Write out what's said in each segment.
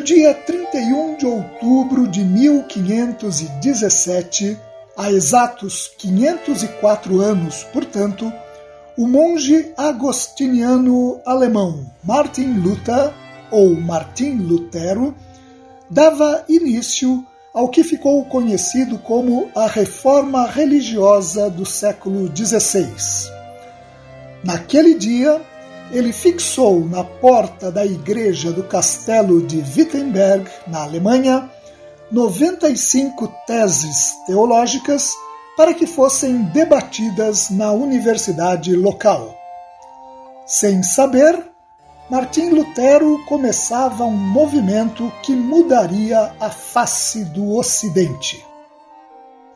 Dia 31 de outubro de 1517, há exatos 504 anos, portanto, o monge agostiniano alemão Martin Luther, ou Martim Lutero, dava início ao que ficou conhecido como a Reforma Religiosa do século XVI. Naquele dia, ele fixou na porta da igreja do castelo de Wittenberg, na Alemanha, 95 teses teológicas para que fossem debatidas na universidade local. Sem saber, Martim Lutero começava um movimento que mudaria a face do Ocidente.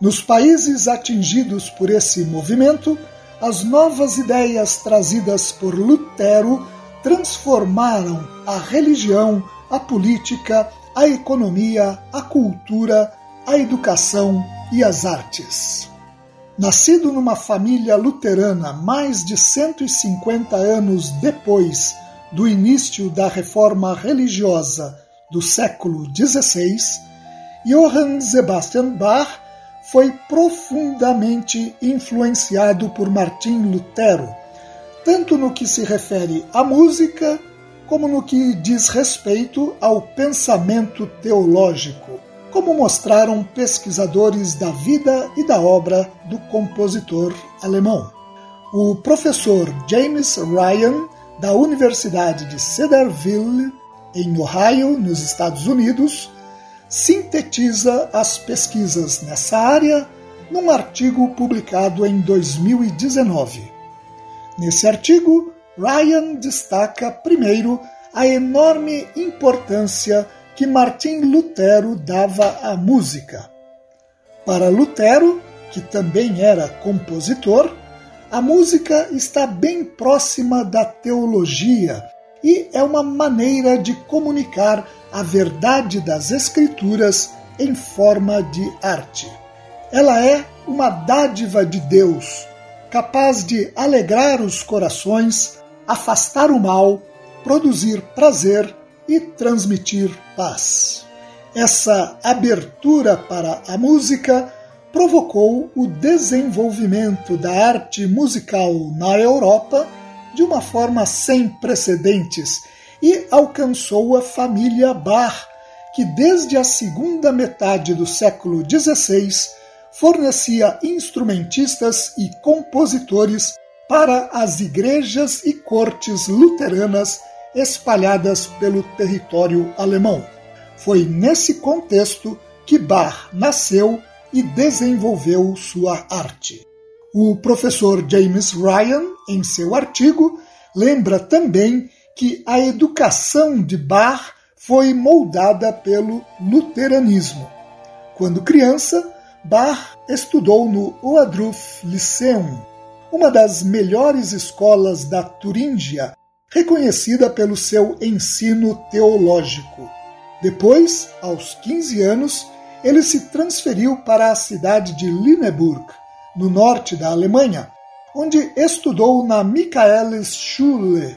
Nos países atingidos por esse movimento, as novas ideias trazidas por Lutero transformaram a religião, a política, a economia, a cultura, a educação e as artes. Nascido numa família luterana mais de 150 anos depois do início da reforma religiosa do século XVI, Johann Sebastian Bach foi profundamente influenciado por Martim Lutero, tanto no que se refere à música como no que diz respeito ao pensamento teológico, como mostraram pesquisadores da vida e da obra do compositor alemão. O professor James Ryan, da Universidade de Cedarville, em Ohio, nos Estados Unidos, sintetiza as pesquisas nessa área num artigo publicado em 2019. Nesse artigo, Ryan destaca, primeiro, a enorme importância que Martim Lutero dava à música. Para Lutero, que também era compositor, a música está bem próxima da teologia e é uma maneira de comunicar a verdade das Escrituras em forma de arte. Ela é uma dádiva de Deus, capaz de alegrar os corações, afastar o mal, produzir prazer e transmitir paz. Essa abertura para a música provocou o desenvolvimento da arte musical na Europa de uma forma sem precedentes e alcançou a família Bach, que desde a segunda metade do século XVI fornecia instrumentistas e compositores para as igrejas e cortes luteranas espalhadas pelo território alemão. Foi nesse contexto que Bach nasceu e desenvolveu sua arte. O professor James Ryan, em seu artigo, lembra também que a educação de Bach foi moldada pelo luteranismo. Quando criança, Bach estudou no Oadruf Lyceum, uma das melhores escolas da Turíngia, reconhecida pelo seu ensino teológico. Depois, aos 15 anos, ele se transferiu para a cidade de Lüneburg, no norte da Alemanha, onde estudou na Michaelisschule,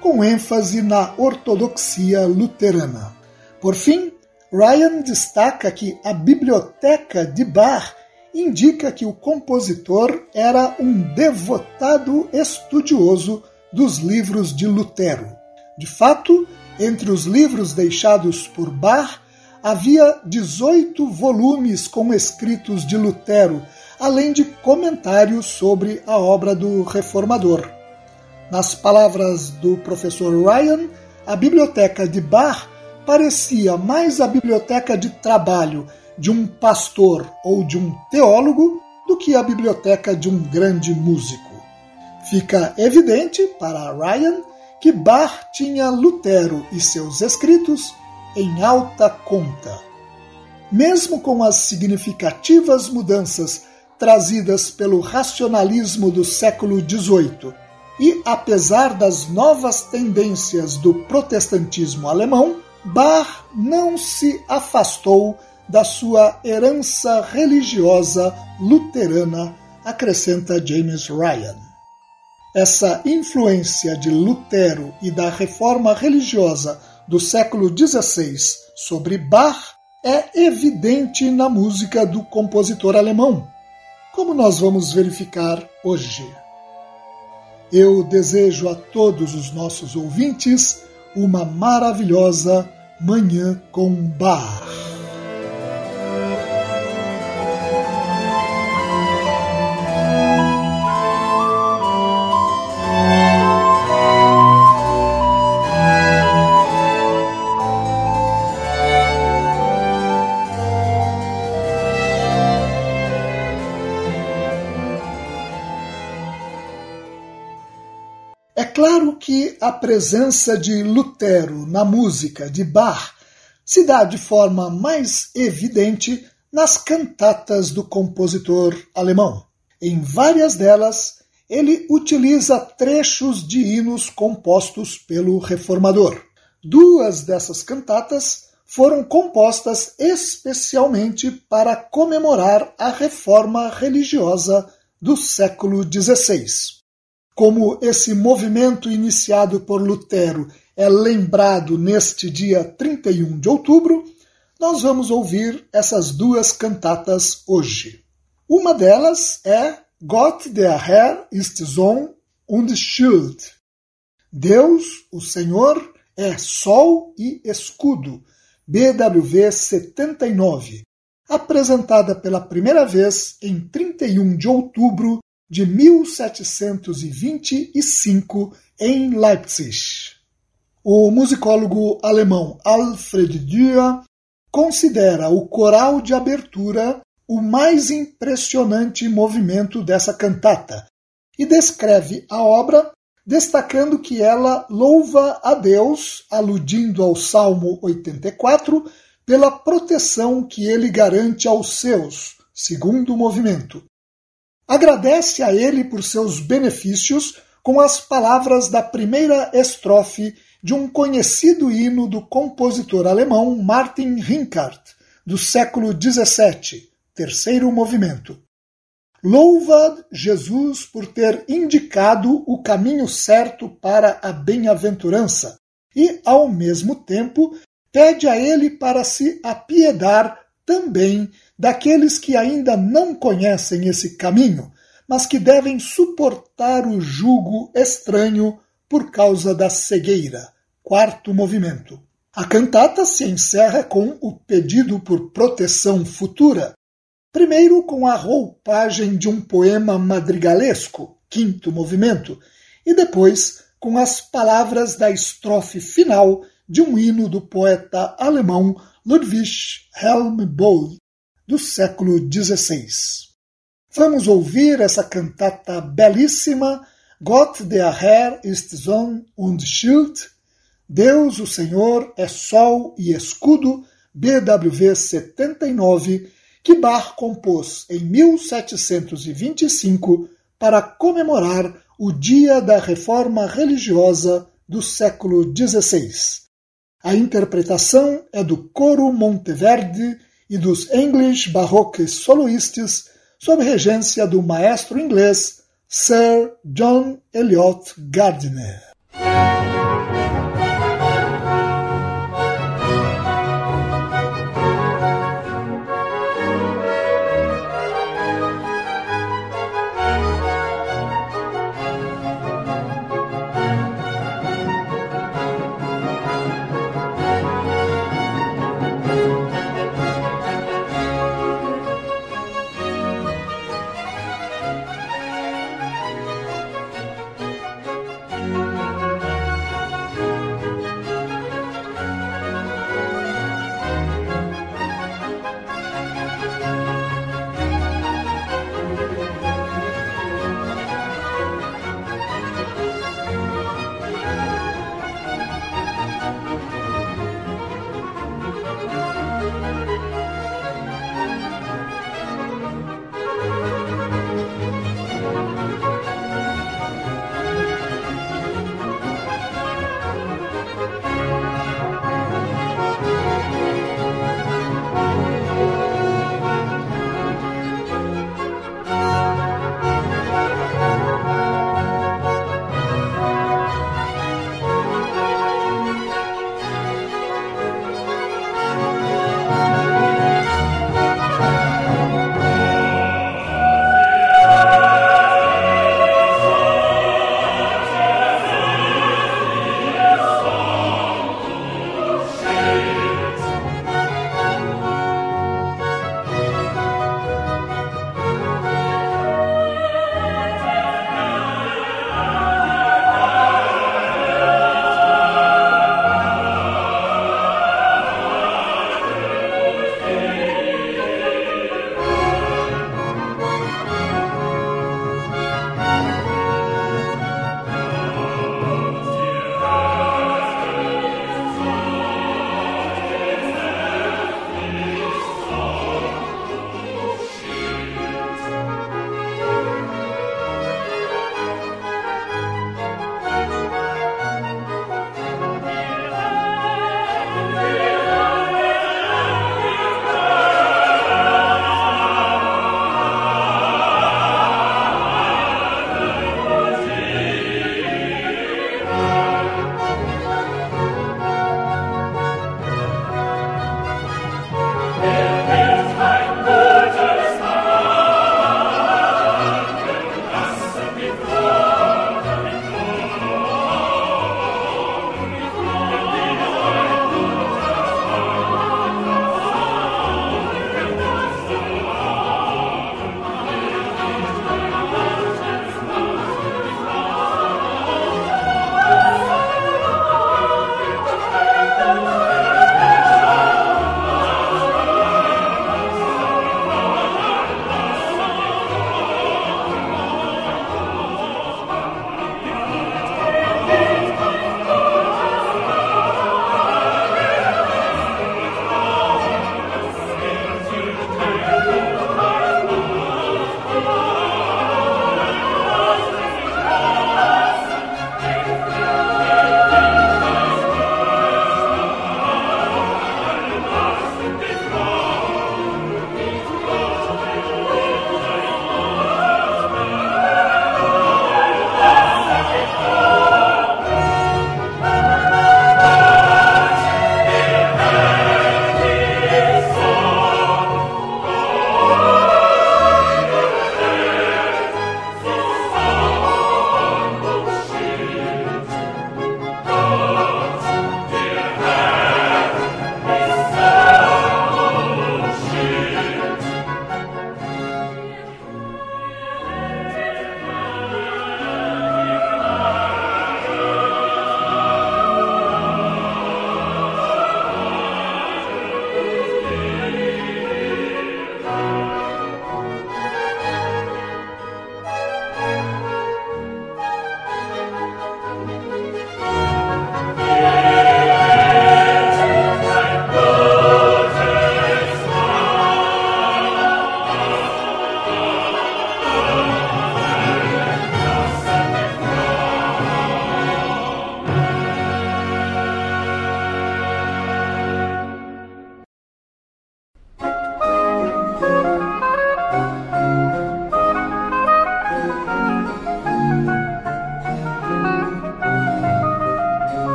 com ênfase na ortodoxia luterana. Por fim, Ryan destaca que a biblioteca de Bach indica que o compositor era um devotado estudioso dos livros de Lutero. De fato, entre os livros deixados por Bach, havia 18 volumes com escritos de Lutero, além de comentários sobre a obra do reformador. Nas palavras do professor Ryan, a biblioteca de Bach parecia mais a biblioteca de trabalho de um pastor ou de um teólogo do que a biblioteca de um grande músico. Fica evidente para Ryan que Bach tinha Lutero e seus escritos em alta conta. Mesmo com as significativas mudanças trazidas pelo racionalismo do século XVIII e apesar das novas tendências do protestantismo alemão, Bach não se afastou da sua herança religiosa luterana, acrescenta James Ryan. Essa influência de Lutero e da reforma religiosa do século XVI sobre Bach é evidente na música do compositor alemão, como nós vamos verificar hoje. Eu desejo a todos os nossos ouvintes uma maravilhosa Manhã com Bach. A presença de Lutero na música de Bach se dá de forma mais evidente nas cantatas do compositor alemão. Em várias delas, ele utiliza trechos de hinos compostos pelo reformador. Duas dessas cantatas foram compostas especialmente para comemorar a reforma religiosa do século XVI. Como esse movimento iniciado por Lutero é lembrado neste dia 31 de outubro, nós vamos ouvir essas duas cantatas hoje. Uma delas é Gott der Herr ist Sohn und Schild. Deus, o Senhor, é sol e escudo. BWV 79, apresentada pela primeira vez em 31 de outubro de 1725 em Leipzig. O musicólogo alemão Alfred Dürer considera o coral de abertura o mais impressionante movimento dessa cantata e descreve a obra destacando que ela louva a Deus, aludindo ao Salmo 84, pela proteção que ele garante aos seus, segundo o movimento, agradece a ele por seus benefícios com as palavras da primeira estrofe de um conhecido hino do compositor alemão Martin Rinkart, do século XVII, terceiro movimento. Louva Jesus por ter indicado o caminho certo para a bem-aventurança e, ao mesmo tempo, pede a ele para se apiedar também daqueles que ainda não conhecem esse caminho, mas que devem suportar o jugo estranho por causa da cegueira. Quarto movimento. A cantata se encerra com o pedido por proteção futura, primeiro com a roupagem de um poema madrigalesco, quinto movimento, e depois com as palavras da estrofe final de um hino do poeta alemão Ludwig Helmbold, do século XVI. Vamos ouvir essa cantata belíssima Gott der Herr ist Sonn und Schild, Deus o Senhor é sol e escudo, BWV 79, que Bach compôs em 1725 para comemorar o Dia da Reforma Religiosa do século XVI. A interpretação é do Coro Monteverde e dos English Baroque Soloists sob regência do maestro inglês Sir John Eliot Gardiner.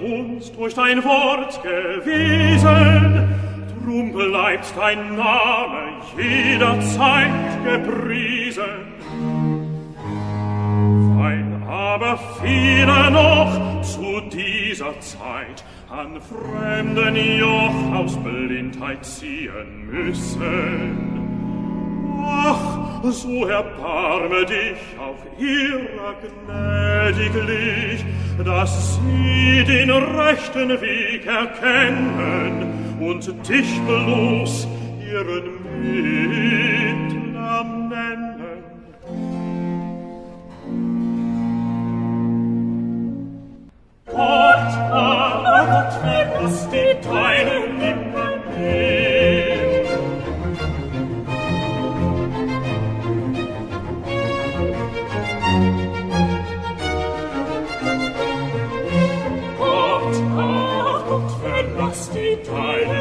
Uns durch dein Wort gewiesen, drum bleibt dein Name jederzeit gepriesen. Weil aber viele noch zu dieser Zeit an fremden Joch aus Blindheit ziehen müssen. Ach, so erbarme dich auch ihrer gnädiglich, dass sie den rechten Weg erkennen und dich bloß ihren Mittler nennen. Gott, aber Gott, verlass die Deinen nimmer mehr. time.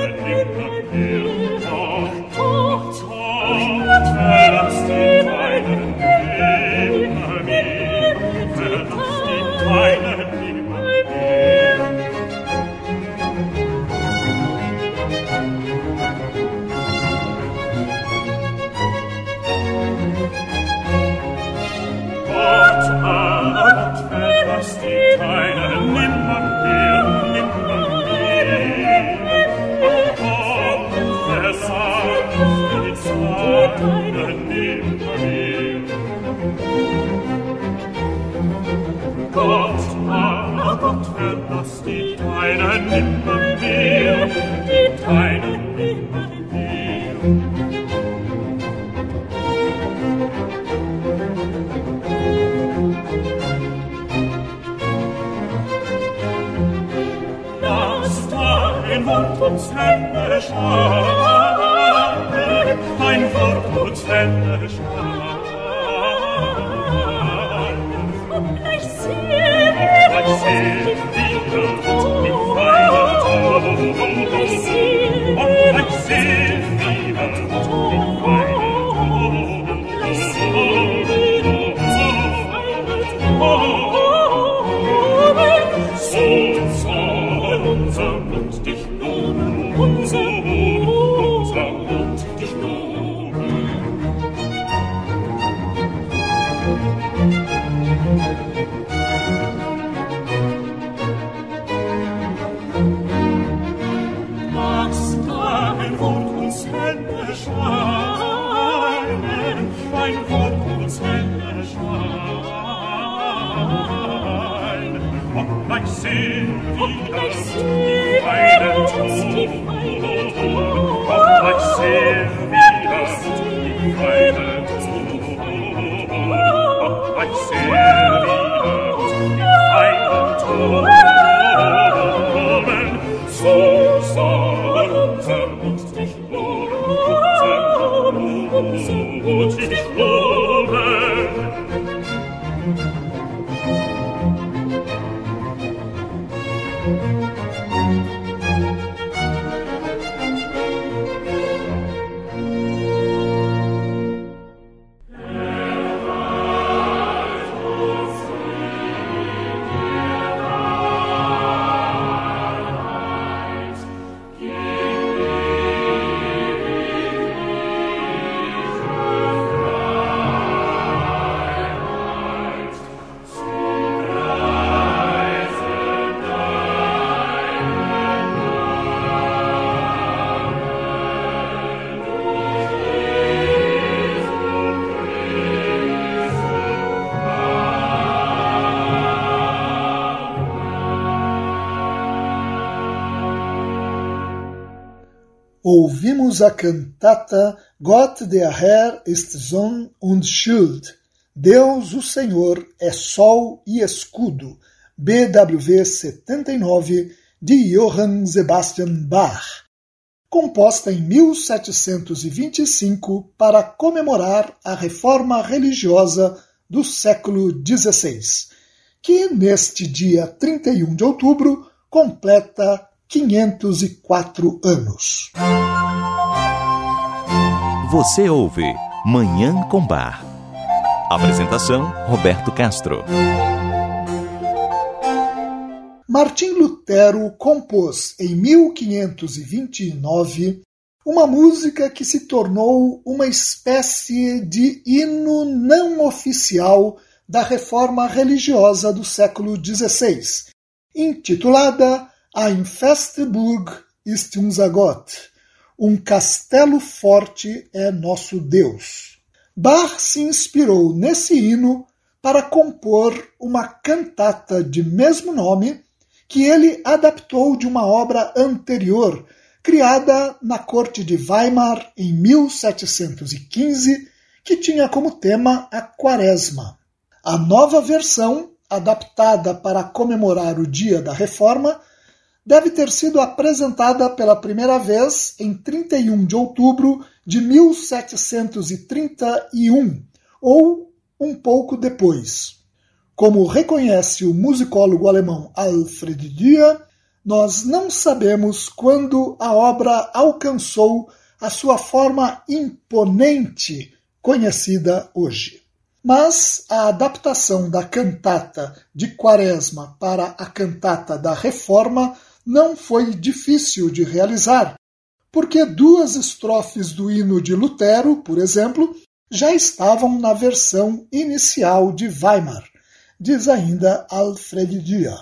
Verlass dich, Deine nimmer Ouvimos a cantata Gott der Herr ist Sonn und Schild. Deus, o Senhor, é sol e escudo. BWV 79 de Johann Sebastian Bach. Composta em 1725 para comemorar a reforma religiosa do século XVI, que neste dia 31 de outubro completa 504 anos. Você ouve Manhã com Bar. Apresentação: Roberto Castro. Martim Lutero compôs em 1529 uma música que se tornou uma espécie de hino não oficial da reforma religiosa do século XVI, intitulada Ein Festburg ist unser Gott, um castelo forte é nosso Deus. Bach se inspirou nesse hino para compor uma cantata de mesmo nome que ele adaptou de uma obra anterior, criada na corte de Weimar em 1715, que tinha como tema a Quaresma. A nova versão, adaptada para comemorar o dia da Reforma, deve ter sido apresentada pela primeira vez em 31 de outubro de 1731, ou um pouco depois. Como reconhece o musicólogo alemão Alfred Dürer, nós não sabemos quando a obra alcançou a sua forma imponente conhecida hoje. Mas a adaptação da cantata de Quaresma para a cantata da Reforma não foi difícil de realizar, porque duas estrofes do hino de Lutero, por exemplo, já estavam na versão inicial de Weimar, diz ainda Alfred Dürer.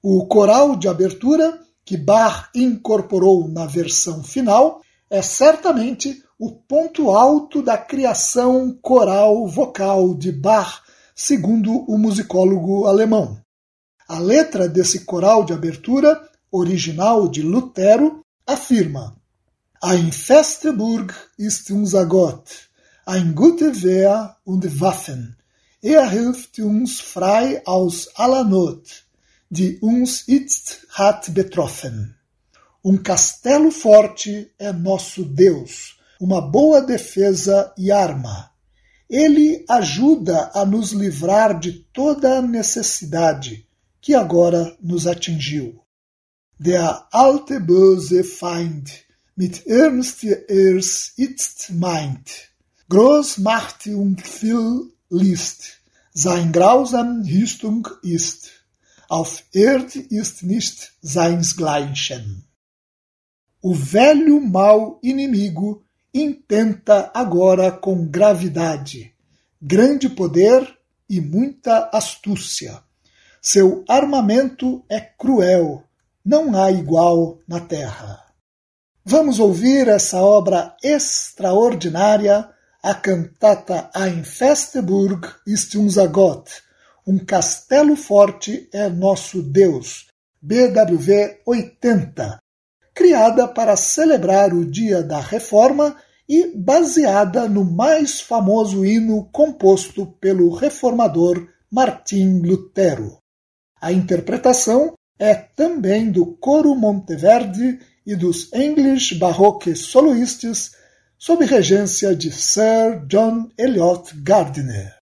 O coral de abertura, que Bach incorporou na versão final, é certamente o ponto alto da criação coral vocal de Bach, segundo o musicólogo alemão. A letra desse coral de abertura original de Lutero, afirma: Ein Festeburg ist unser Gott, ein gute Wehr und Waffen. Er hilft uns frei aus aller Not, die uns jetzt hat betroffen. Um castelo forte é nosso Deus, uma boa defesa e arma. Ele ajuda a nos livrar de toda a necessidade que agora nos atingiu. Der alte böse Feind mit ernster Ers itzt meint, groß Macht und viel List, sein grausam Hüstung ist, auf Erd ist nicht seinsgleichen. O velho mal inimigo intenta agora com gravidade, grande poder e muita astúcia. Seu armamento é cruel, não há igual na Terra. Vamos ouvir essa obra extraordinária, a cantata Ein Festeburg ist unser Gott, um castelo forte é nosso Deus, BWV 80, criada para celebrar o dia da Reforma e baseada no mais famoso hino composto pelo reformador Martim Lutero. A interpretação é também do Coro Monteverde e dos English Baroque Soloists, sob regência de Sir John Eliot Gardiner.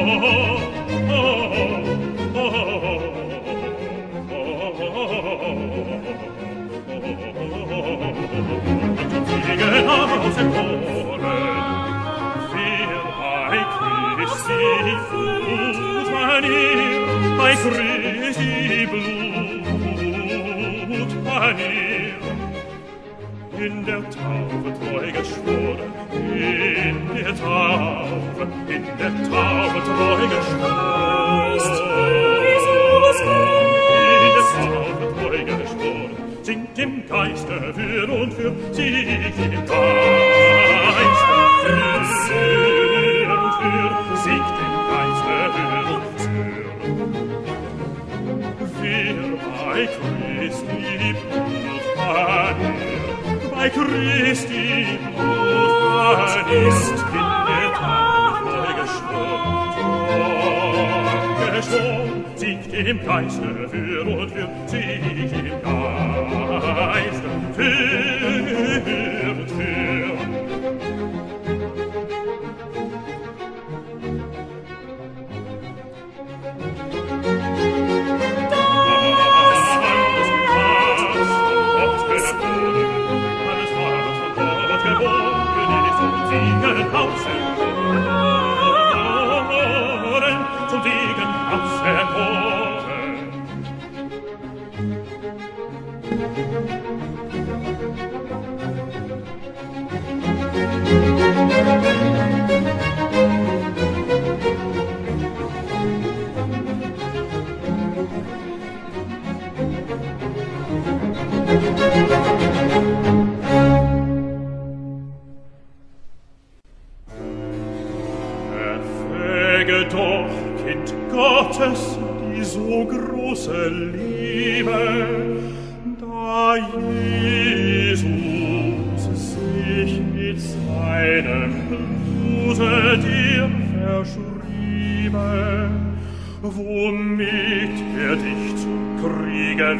oh, Geiste für und für sie im Geiste für und für sich dem Geiste für und für wir bei Christi Blut bei Christi Blut ist in der Tat neu geschwungen geschwungen sich dem Geiste für und für sich im Geiste weißt,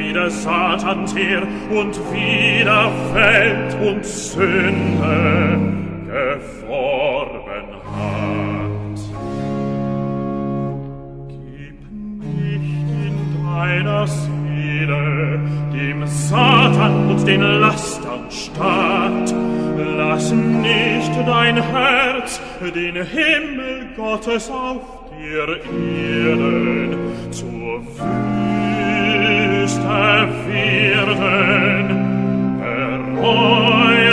wieder Satan Heer und wieder Feld und Sünde geformen hat. Gib nicht in deiner Seele dem Satan und den Lastern statt. Lass nicht dein Herz den Himmel Gottes auf dir ehren zur Fülle. ist der per Erreuer.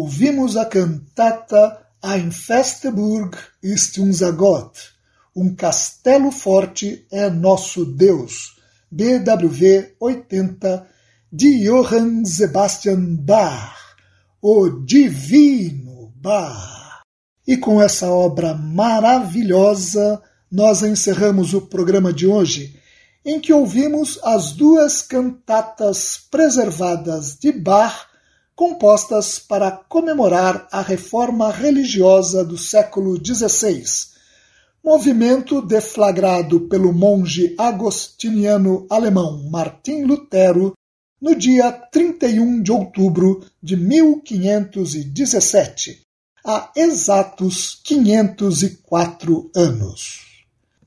Ouvimos a cantata Ein Festeburg ist unser Gott, Um Castelo Forte é Nosso Deus, BWV 80, de Johann Sebastian Bach, o Divino Bach. E com essa obra maravilhosa, nós encerramos o programa de hoje, em que ouvimos as duas cantatas preservadas de Bach compostas para comemorar a reforma religiosa do século XVI, movimento deflagrado pelo monge agostiniano alemão Martim Lutero no dia 31 de outubro de 1517, há exatos 504 anos.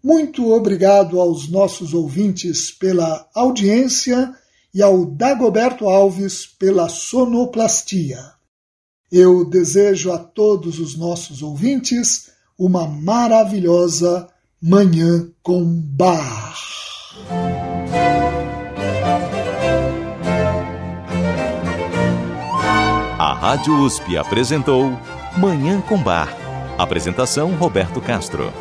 Muito obrigado aos nossos ouvintes pela audiência e ao Dagoberto Alves pela sonoplastia. Eu desejo a todos os nossos ouvintes uma maravilhosa Manhã com Bar. A Rádio USP apresentou Manhã com Bar. Apresentação Roberto Castro.